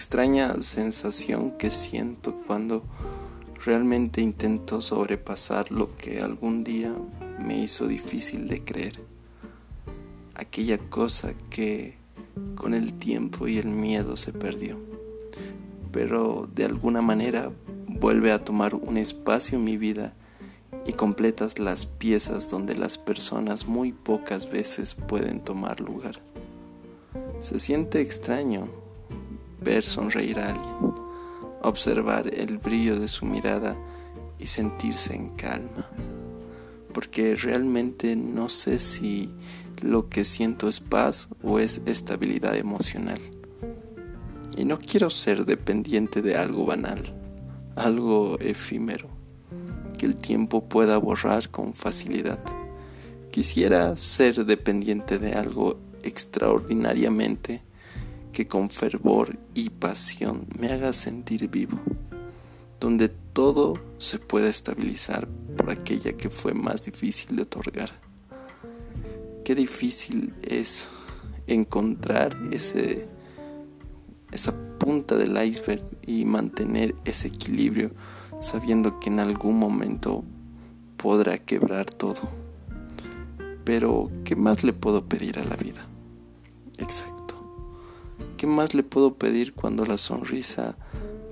extraña sensación que siento cuando realmente intento sobrepasar lo que algún día me hizo difícil de creer. Aquella cosa que con el tiempo y el miedo se perdió, pero de alguna manera vuelve a tomar un espacio en mi vida y completas las piezas donde las personas muy pocas veces pueden tomar lugar. Se siente extraño ver sonreír a alguien, observar el brillo de su mirada y sentirse en calma, porque realmente no sé si lo que siento es paz o es estabilidad emocional. Y no quiero ser dependiente de algo banal, algo efímero, que el tiempo pueda borrar con facilidad. Quisiera ser dependiente de algo extraordinariamente que con fervor y pasión me haga sentir vivo, donde todo se pueda estabilizar por aquella que fue más difícil de otorgar. Qué difícil es encontrar ese, esa punta del iceberg y mantener ese equilibrio sabiendo que en algún momento podrá quebrar todo. Pero, ¿qué más le puedo pedir a la vida? Exacto. ¿Qué más le puedo pedir cuando la sonrisa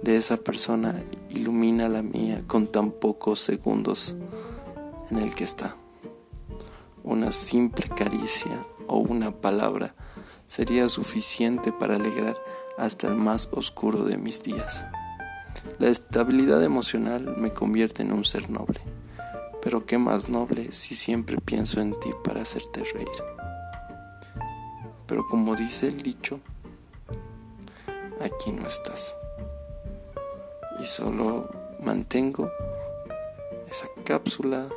de esa persona ilumina la mía con tan pocos segundos en el que está? Una simple caricia o una palabra sería suficiente para alegrar hasta el más oscuro de mis días. La estabilidad emocional me convierte en un ser noble, pero qué más noble si siempre pienso en ti para hacerte reír. Pero como dice el dicho, aquí no estás. Y solo mantengo esa cápsula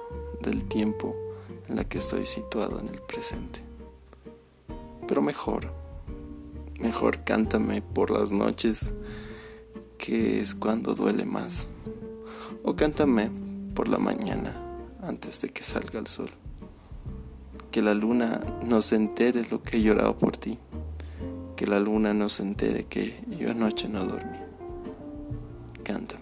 del tiempo en la que estoy situado en el presente. Pero mejor, mejor cántame por las noches, que es cuando duele más. O cántame por la mañana, antes de que salga el sol. Que la luna no se entere lo que he llorado por ti que la luna no se entere que yo anoche no dormí. Canta.